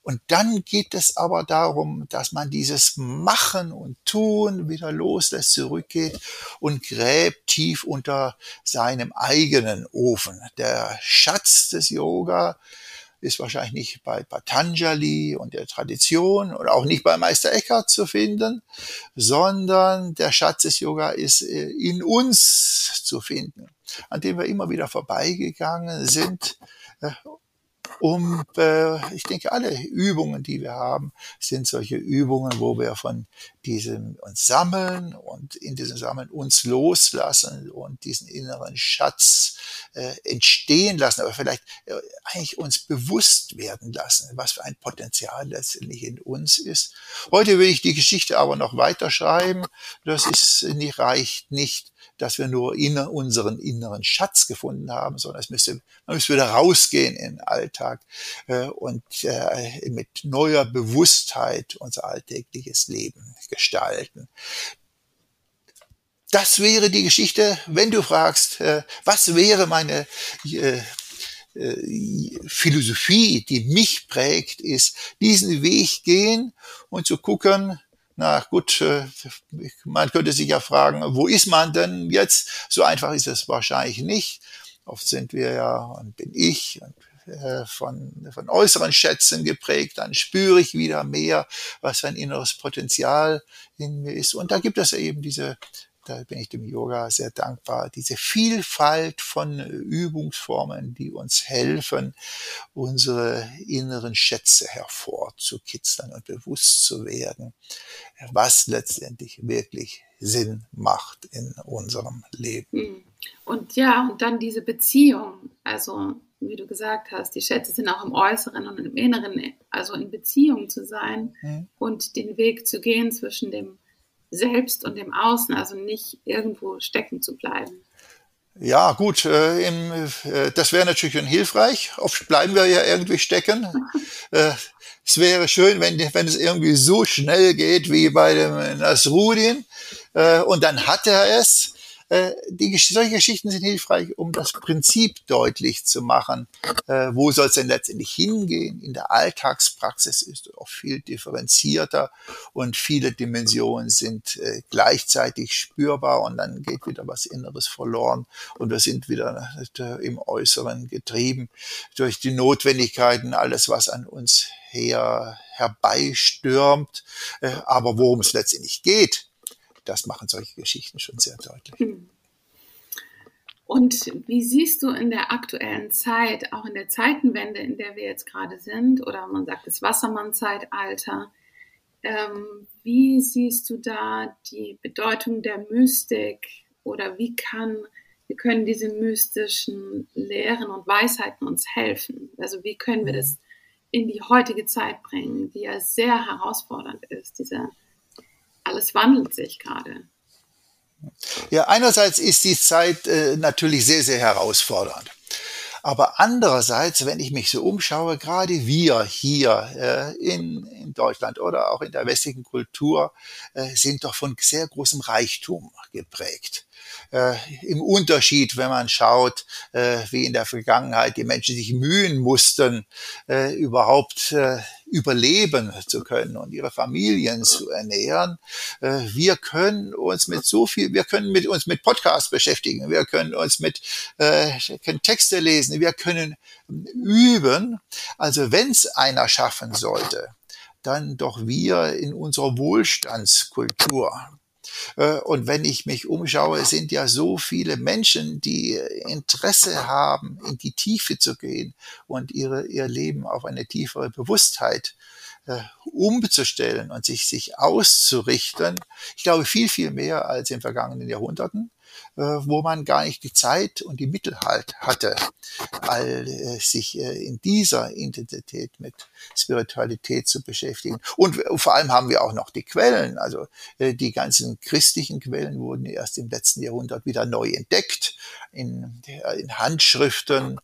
und dann geht es aber darum, dass man dieses Machen und Tun wieder loslässt, zurückgeht und gräbt tief unter seinem eigenen Ofen. Der Schatz des Yoga ist wahrscheinlich nicht bei Patanjali und der Tradition oder auch nicht bei Meister Eckhart zu finden, sondern der Schatz des Yoga ist äh, in uns zu finden, an dem wir immer wieder vorbeigegangen sind äh, um, äh, ich denke, alle Übungen, die wir haben, sind solche Übungen, wo wir von diesem uns sammeln und in diesem Sammeln uns loslassen und diesen inneren Schatz äh, entstehen lassen, aber vielleicht äh, eigentlich uns bewusst werden lassen, was für ein Potenzial letztendlich in uns ist. Heute will ich die Geschichte aber noch weiter schreiben. Das ist, nicht, reicht nicht dass wir nur in unseren inneren Schatz gefunden haben, sondern es müsste, man müsste wieder rausgehen in den Alltag äh, und äh, mit neuer Bewusstheit unser alltägliches Leben gestalten. das wäre die Geschichte, wenn du fragst, äh, was wäre meine äh, äh, Philosophie, die mich prägt, ist diesen Weg gehen und zu gucken, na gut, äh, man könnte sich ja fragen, wo ist man denn jetzt? So einfach ist es wahrscheinlich nicht. Oft sind wir ja und bin ich äh, von, von äußeren Schätzen geprägt, dann spüre ich wieder mehr, was ein inneres Potenzial in mir ist. Und da gibt es eben diese da bin ich dem Yoga sehr dankbar, diese Vielfalt von Übungsformen, die uns helfen, unsere inneren Schätze hervorzukitzeln und bewusst zu werden, was letztendlich wirklich Sinn macht in unserem Leben. Hm. Und ja, und dann diese Beziehung, also wie du gesagt hast, die Schätze sind auch im Äußeren und im Inneren, also in Beziehung zu sein mhm. und den Weg zu gehen zwischen dem selbst und im Außen, also nicht irgendwo stecken zu bleiben. Ja, gut, äh, im, äh, das wäre natürlich schon hilfreich. Oft bleiben wir ja irgendwie stecken. [laughs] äh, es wäre schön, wenn, wenn es irgendwie so schnell geht wie bei dem Nasrudin. Äh, und dann hat er es. Äh, die, solche Geschichten sind hilfreich, um das Prinzip deutlich zu machen. Äh, wo soll es denn letztendlich hingehen? In der Alltagspraxis ist es auch viel differenzierter und viele Dimensionen sind äh, gleichzeitig spürbar und dann geht wieder was Inneres verloren und wir sind wieder im Äußeren getrieben durch die Notwendigkeiten, alles was an uns her herbeistürmt. Aber worum es letztendlich geht, das machen solche Geschichten schon sehr deutlich. Hm. Und wie siehst du in der aktuellen Zeit, auch in der Zeitenwende, in der wir jetzt gerade sind, oder man sagt das Wassermann-Zeitalter, ähm, wie siehst du da die Bedeutung der Mystik oder wie kann, wie können diese mystischen Lehren und Weisheiten uns helfen? Also wie können wir das in die heutige Zeit bringen, die ja sehr herausfordernd ist, diese alles wandelt sich gerade. Ja, einerseits ist die Zeit äh, natürlich sehr, sehr herausfordernd. Aber andererseits, wenn ich mich so umschaue, gerade wir hier äh, in, in Deutschland oder auch in der westlichen Kultur äh, sind doch von sehr großem Reichtum geprägt äh, im Unterschied, wenn man schaut, äh, wie in der Vergangenheit die Menschen sich mühen mussten, äh, überhaupt äh, überleben zu können und ihre Familien zu ernähren. Äh, wir können uns mit so viel, wir können mit uns mit Podcasts beschäftigen, wir können uns mit äh, können Texte lesen, wir können üben. Also wenn es einer schaffen sollte, dann doch wir in unserer Wohlstandskultur. Äh, und wenn ich mich umschaue, sind ja so viele Menschen, die Interesse haben, in die Tiefe zu gehen und ihre, ihr Leben auf eine tiefere Bewusstheit äh, umzustellen und sich, sich auszurichten. Ich glaube viel, viel mehr als in vergangenen Jahrhunderten. Äh, wo man gar nicht die Zeit und die Mittel halt hatte, all äh, sich äh, in dieser Intensität mit Spiritualität zu beschäftigen. Und vor allem haben wir auch noch die Quellen. Also die ganzen christlichen Quellen wurden erst im letzten Jahrhundert wieder neu entdeckt, in, in Handschriften,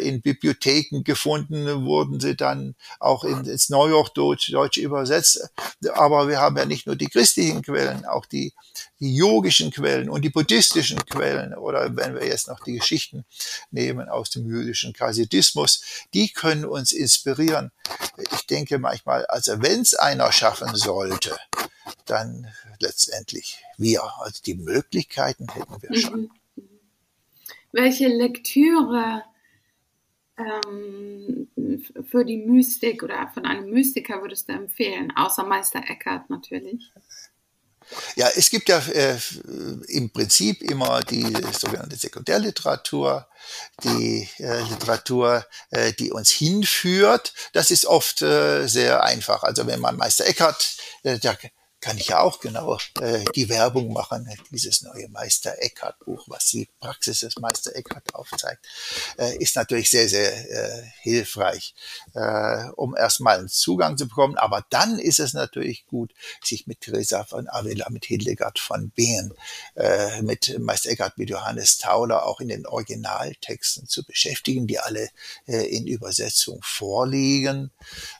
in Bibliotheken gefunden, wurden sie dann auch ins Neuhochdeutsch Deutsch übersetzt. Aber wir haben ja nicht nur die christlichen Quellen, auch die, die yogischen Quellen und die buddhistischen Quellen oder wenn wir jetzt noch die Geschichten nehmen aus dem jüdischen Chassidismus, die können uns inspirieren. Ich denke manchmal, also wenn es einer schaffen sollte, dann letztendlich wir. Also die Möglichkeiten hätten wir schon. Mhm. Welche Lektüre ähm, für die Mystik oder von einem Mystiker würdest du empfehlen, außer Meister Eckhart natürlich? Ja, es gibt ja äh, im Prinzip immer die sogenannte Sekundärliteratur, die äh, Literatur, äh, die uns hinführt. Das ist oft äh, sehr einfach. Also wenn man Meister Eckhart, äh, der kann ich ja auch genau äh, die Werbung machen, dieses neue Meister Eckhart Buch, was die Praxis des Meister Eckhart aufzeigt, äh, ist natürlich sehr, sehr äh, hilfreich, äh, um erstmal einen Zugang zu bekommen. Aber dann ist es natürlich gut, sich mit Theresa von Avila, mit Hildegard von Bingen, äh, mit Meister Eckhart, mit Johannes Tauler auch in den Originaltexten zu beschäftigen, die alle äh, in Übersetzung vorliegen.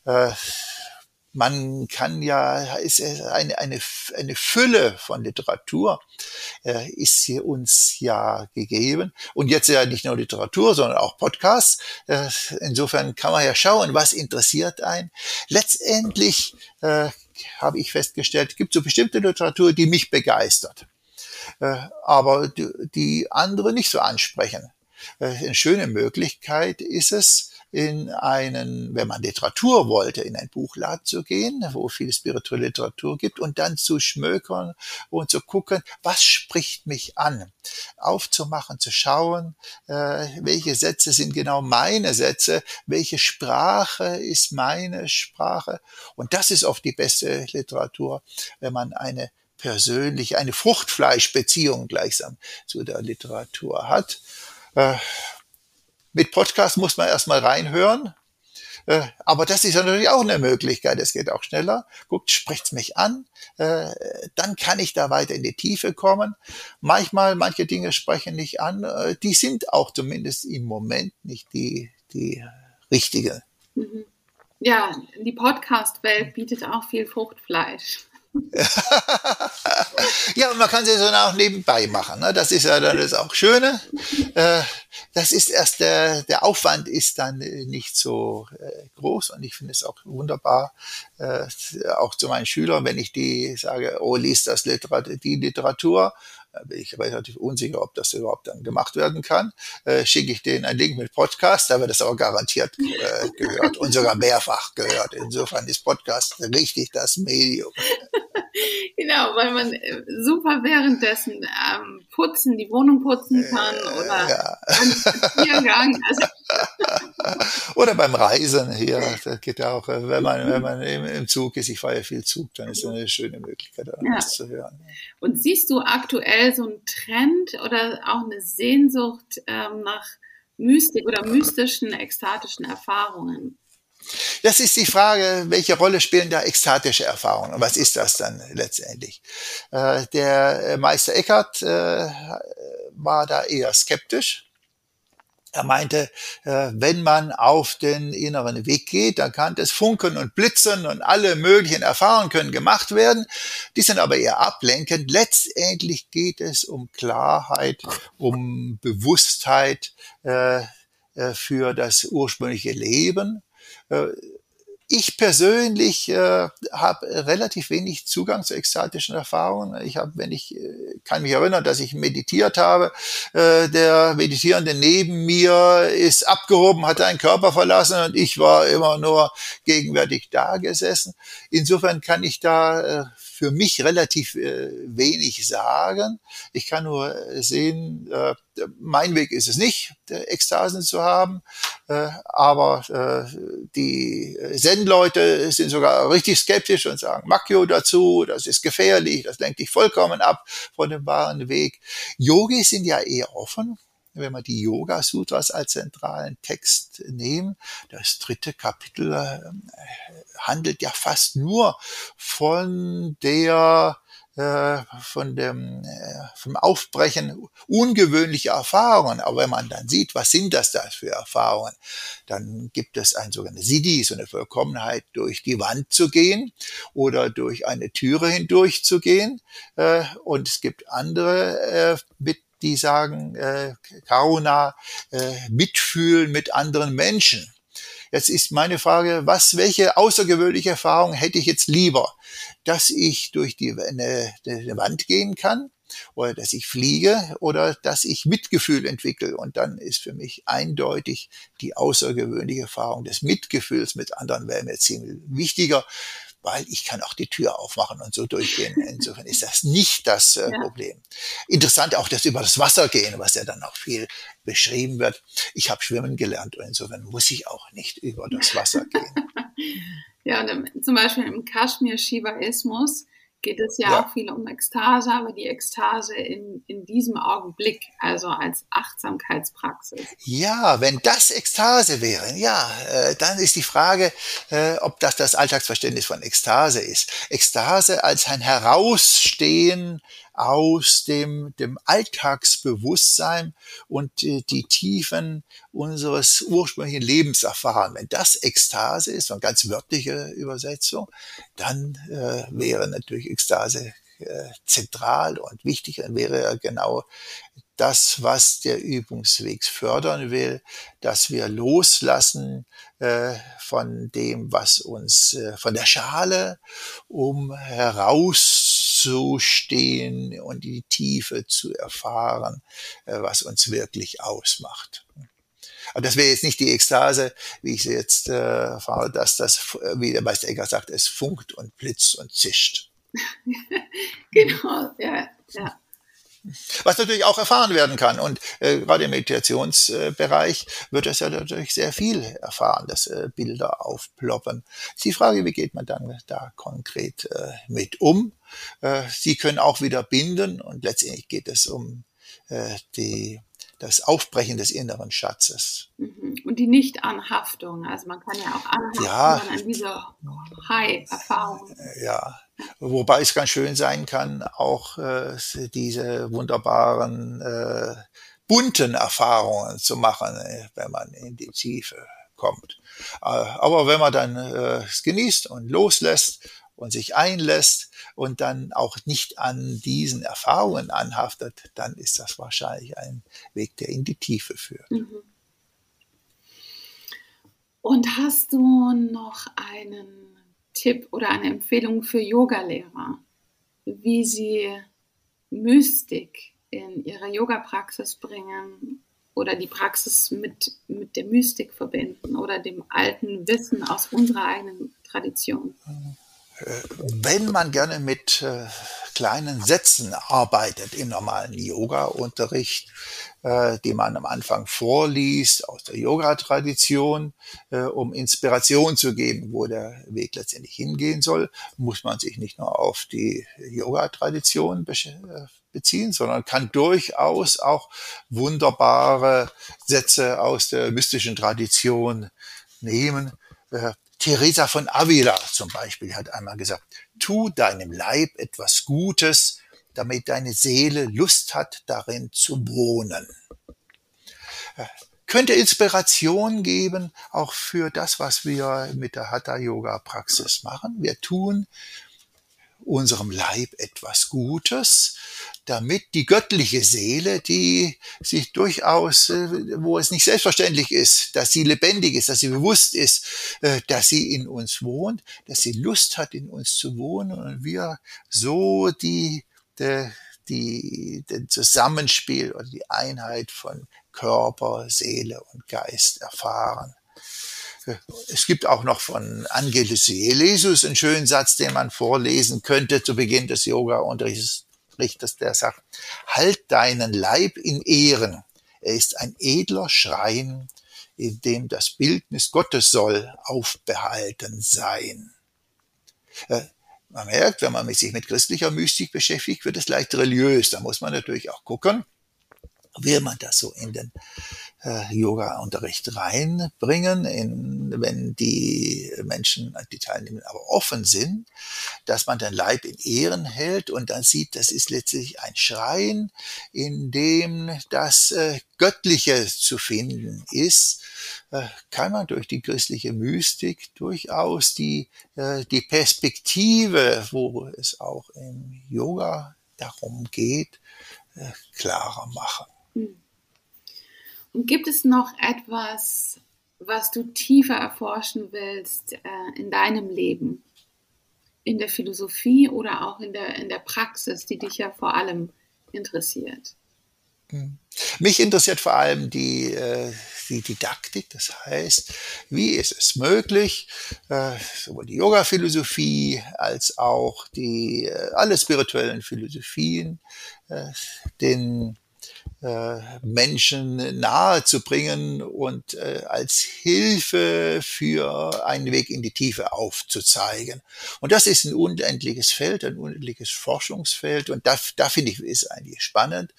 Äh, man kann ja, ist eine, eine, eine Fülle von Literatur äh, ist hier uns ja gegeben. Und jetzt ja nicht nur Literatur, sondern auch Podcasts. Äh, insofern kann man ja schauen, was interessiert einen. Letztendlich äh, habe ich festgestellt, gibt so bestimmte Literatur, die mich begeistert, äh, aber die, die andere nicht so ansprechen. Äh, eine schöne Möglichkeit ist es, in einen, wenn man Literatur wollte, in ein Buchladen zu gehen, wo viel spirituelle Literatur gibt und dann zu schmökern und zu gucken, was spricht mich an, aufzumachen, zu schauen, äh, welche Sätze sind genau meine Sätze, welche Sprache ist meine Sprache und das ist oft die beste Literatur, wenn man eine persönliche, eine Fruchtfleischbeziehung gleichsam zu der Literatur hat. Äh, mit Podcast muss man erstmal reinhören. Äh, aber das ist ja natürlich auch eine Möglichkeit. Es geht auch schneller. Guckt, spricht's mich an. Äh, dann kann ich da weiter in die Tiefe kommen. Manchmal, manche Dinge sprechen nicht an. Äh, die sind auch zumindest im Moment nicht die, die richtige. Mhm. Ja, die Podcast-Welt bietet auch viel Fruchtfleisch. [laughs] ja, und man kann sie so auch nebenbei machen. Ne? Das ist ja dann das auch Schöne. Äh, das ist erst der, der Aufwand ist dann äh, nicht so äh, groß und ich finde es auch wunderbar, äh, auch zu meinen Schülern, wenn ich die sage, oh, liest das Literatur, die Literatur da bin ich relativ unsicher, ob das überhaupt dann gemacht werden kann. Äh, schicke ich denen einen Link mit Podcast, da wird das aber garantiert äh, gehört und sogar mehrfach gehört. Insofern ist Podcast richtig das Medium. [laughs] genau, weil man äh, super währenddessen ähm, putzen, die Wohnung putzen kann oder ja. beim Spaziergang. Also [laughs] oder beim Reisen hier, das geht ja auch, äh, wenn man, wenn man im, im Zug ist, ich fahre ja viel Zug, dann ist das eine schöne Möglichkeit, ja. das zu hören. Und siehst du aktuell so ein Trend oder auch eine Sehnsucht ähm, nach Mystik oder mystischen, ekstatischen Erfahrungen? Das ist die Frage, welche Rolle spielen da ekstatische Erfahrungen und was ist das dann letztendlich? Äh, der Meister Eckhart äh, war da eher skeptisch er meinte, äh, wenn man auf den inneren Weg geht, dann kann es funken und blitzen und alle möglichen Erfahrungen können gemacht werden. Die sind aber eher ablenkend. Letztendlich geht es um Klarheit, um Bewusstheit äh, äh, für das ursprüngliche Leben ich persönlich äh, habe relativ wenig Zugang zu ekstatischen Erfahrungen. Ich habe, wenn ich äh, kann mich erinnern, dass ich meditiert habe. Äh, der Meditierende neben mir ist abgehoben, hat einen Körper verlassen und ich war immer nur gegenwärtig da gesessen. Insofern kann ich da äh, für mich relativ äh, wenig sagen. Ich kann nur äh, sehen, äh, mein Weg ist es nicht, Ekstasen zu haben, äh, aber äh, die Zen-Leute sind sogar richtig skeptisch und sagen Makyo dazu, das ist gefährlich, das lenkt dich vollkommen ab von dem wahren Weg. Yogis sind ja eher offen, wenn wir die Yoga Sutras als zentralen Text nehmen, das dritte Kapitel äh, handelt ja fast nur von der äh, von dem äh, vom Aufbrechen ungewöhnlicher Erfahrungen. Aber wenn man dann sieht, was sind das da für Erfahrungen, dann gibt es ein sogenanntes Siddhi, so eine Vollkommenheit, durch die Wand zu gehen oder durch eine Türe hindurch zu gehen. Und es gibt andere mit die sagen, äh, Karuna, äh, mitfühlen mit anderen Menschen. Jetzt ist meine Frage, was, welche außergewöhnliche Erfahrung hätte ich jetzt lieber? Dass ich durch die eine, eine Wand gehen kann oder dass ich fliege oder dass ich Mitgefühl entwickle. Und dann ist für mich eindeutig die außergewöhnliche Erfahrung des Mitgefühls mit anderen wäre mir ziemlich wichtiger weil ich kann auch die Tür aufmachen und so durchgehen. [laughs] Insofern ist das nicht das äh, ja. Problem. Interessant auch das über das Wasser gehen, was ja dann auch viel beschrieben wird. Ich habe schwimmen gelernt und insofern muss ich auch nicht über das Wasser gehen. [laughs] ja, und zum Beispiel im Kaschmir-Shivaismus geht es ja, ja, auch viel um Ekstase, aber die Ekstase in, in diesem Augenblick, also als Achtsamkeitspraxis. Ja, wenn das Ekstase wäre, ja, äh, dann ist die Frage, äh, ob das das Alltagsverständnis von Ekstase ist. Ekstase als ein Herausstehen aus dem, dem Alltagsbewusstsein und die, die Tiefen unseres ursprünglichen Lebens erfahren. Wenn das Ekstase ist, eine ganz wörtliche Übersetzung, dann äh, wäre natürlich Ekstase äh, zentral und wichtig und wäre ja genau das, was der Übungsweg fördern will, dass wir loslassen äh, von dem, was uns, äh, von der Schale, um herauszustehen und die Tiefe zu erfahren, äh, was uns wirklich ausmacht. Aber das wäre jetzt nicht die Ekstase, wie ich sie jetzt äh, erfahre, dass das, wie der Meister Egger sagt, es funkt und blitzt und zischt. [laughs] genau, ja, ja. Was natürlich auch erfahren werden kann. Und äh, gerade im Meditationsbereich wird es ja natürlich sehr viel erfahren, dass äh, Bilder aufploppen. Die Frage, wie geht man dann da konkret äh, mit um? Äh, sie können auch wieder binden und letztendlich geht es um äh, die das Aufbrechen des inneren Schatzes. Mhm. Und die Nichtanhaftung. Also man kann ja auch anhaften ja, an diese High-Erfahrung. Ja, wobei es ganz schön sein kann, auch äh, diese wunderbaren äh, bunten Erfahrungen zu machen, äh, wenn man in die Tiefe kommt. Äh, aber wenn man dann äh, es genießt und loslässt und sich einlässt und dann auch nicht an diesen Erfahrungen anhaftet, dann ist das wahrscheinlich ein Weg, der in die Tiefe führt. Mhm. Und hast du noch einen Tipp oder eine Empfehlung für Yogalehrer, wie sie Mystik in ihre Yoga-Praxis bringen oder die Praxis mit, mit der Mystik verbinden oder dem alten Wissen aus unserer eigenen Tradition? Mhm wenn man gerne mit äh, kleinen Sätzen arbeitet im normalen Yoga-Unterricht, äh, die man am Anfang vorliest aus der Yoga-Tradition, äh, um Inspiration zu geben, wo der Weg letztendlich hingehen soll, muss man sich nicht nur auf die Yoga-Tradition beziehen, sondern kann durchaus auch wunderbare Sätze aus der mystischen Tradition nehmen. Teresa von Avila zum Beispiel hat einmal gesagt, tu deinem Leib etwas Gutes, damit deine Seele Lust hat, darin zu wohnen. Könnte Inspiration geben, auch für das, was wir mit der Hatha-Yoga-Praxis machen. Wir tun unserem Leib etwas Gutes, damit die göttliche Seele, die sich durchaus, äh, wo es nicht selbstverständlich ist, dass sie lebendig ist, dass sie bewusst ist, äh, dass sie in uns wohnt, dass sie Lust hat, in uns zu wohnen und wir so die, die, die den Zusammenspiel oder die Einheit von Körper, Seele und Geist erfahren. Es gibt auch noch von Angelus Elesus einen schönen Satz, den man vorlesen könnte zu Beginn des Yoga-Unterrichts, der sagt, halt deinen Leib in Ehren. Er ist ein edler Schrein, in dem das Bildnis Gottes soll aufbehalten sein. Äh, man merkt, wenn man sich mit christlicher Mystik beschäftigt, wird es leicht religiös. Da muss man natürlich auch gucken, will man das so in den äh, Yoga-Unterricht reinbringen, in, wenn die Menschen, die teilnehmen, aber offen sind, dass man den Leib in Ehren hält und dann sieht, das ist letztlich ein Schrein, in dem das äh, Göttliche zu finden ist, äh, kann man durch die christliche Mystik durchaus die, äh, die Perspektive, wo es auch im Yoga darum geht, äh, klarer machen. Hm. Und gibt es noch etwas, was du tiefer erforschen willst äh, in deinem Leben? In der Philosophie oder auch in der, in der Praxis, die dich ja vor allem interessiert? Hm. Mich interessiert vor allem die, äh, die Didaktik, das heißt, wie ist es möglich, äh, sowohl die Yoga-Philosophie als auch die äh, alle spirituellen Philosophien, den Menschen nahe zu bringen und äh, als Hilfe für einen Weg in die Tiefe aufzuzeigen. Und das ist ein unendliches Feld, ein unendliches Forschungsfeld. Und da, da finde ich, ist eigentlich spannend,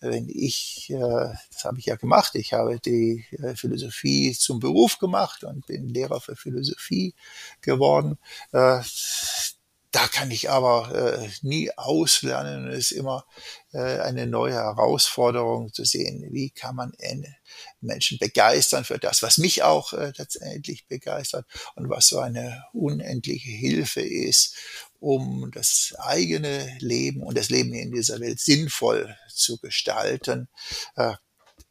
wenn ich, äh, das habe ich ja gemacht, ich habe die äh, Philosophie zum Beruf gemacht und bin Lehrer für Philosophie geworden. Äh, da kann ich aber äh, nie auslernen. Es ist immer äh, eine neue Herausforderung zu sehen, wie kann man Menschen begeistern für das, was mich auch äh, letztendlich begeistert und was so eine unendliche Hilfe ist, um das eigene Leben und das Leben in dieser Welt sinnvoll zu gestalten. Äh,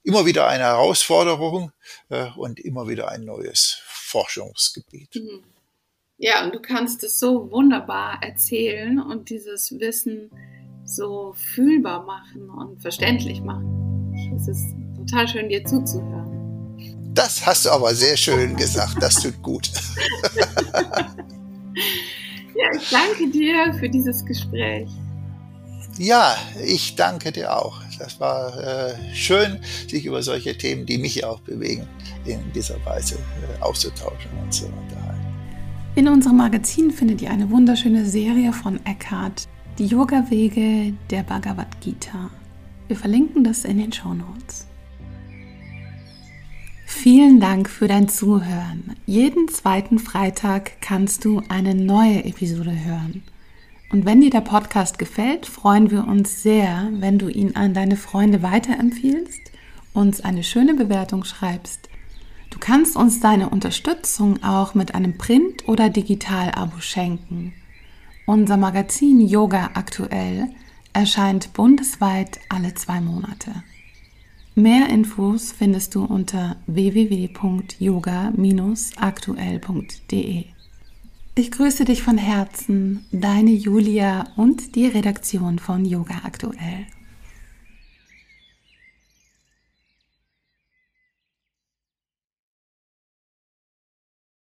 immer wieder eine Herausforderung äh, und immer wieder ein neues Forschungsgebiet. Mhm. Ja, und du kannst es so wunderbar erzählen und dieses Wissen so fühlbar machen und verständlich machen. Es ist total schön, dir zuzuhören. Das hast du aber sehr schön gesagt. Das tut gut. [laughs] ja, ich danke dir für dieses Gespräch. Ja, ich danke dir auch. Das war äh, schön, sich über solche Themen, die mich auch bewegen, in dieser Weise äh, auszutauschen und zu unterhalten. In unserem Magazin findet ihr eine wunderschöne Serie von Eckhart, die Yoga-Wege der Bhagavad Gita. Wir verlinken das in den Show Notes. Vielen Dank für dein Zuhören. Jeden zweiten Freitag kannst du eine neue Episode hören. Und wenn dir der Podcast gefällt, freuen wir uns sehr, wenn du ihn an deine Freunde weiterempfiehlst, uns eine schöne Bewertung schreibst Du kannst uns deine Unterstützung auch mit einem Print- oder Digital-Abo schenken. Unser Magazin Yoga aktuell erscheint bundesweit alle zwei Monate. Mehr Infos findest du unter www.yoga-aktuell.de. Ich grüße dich von Herzen, deine Julia und die Redaktion von Yoga aktuell.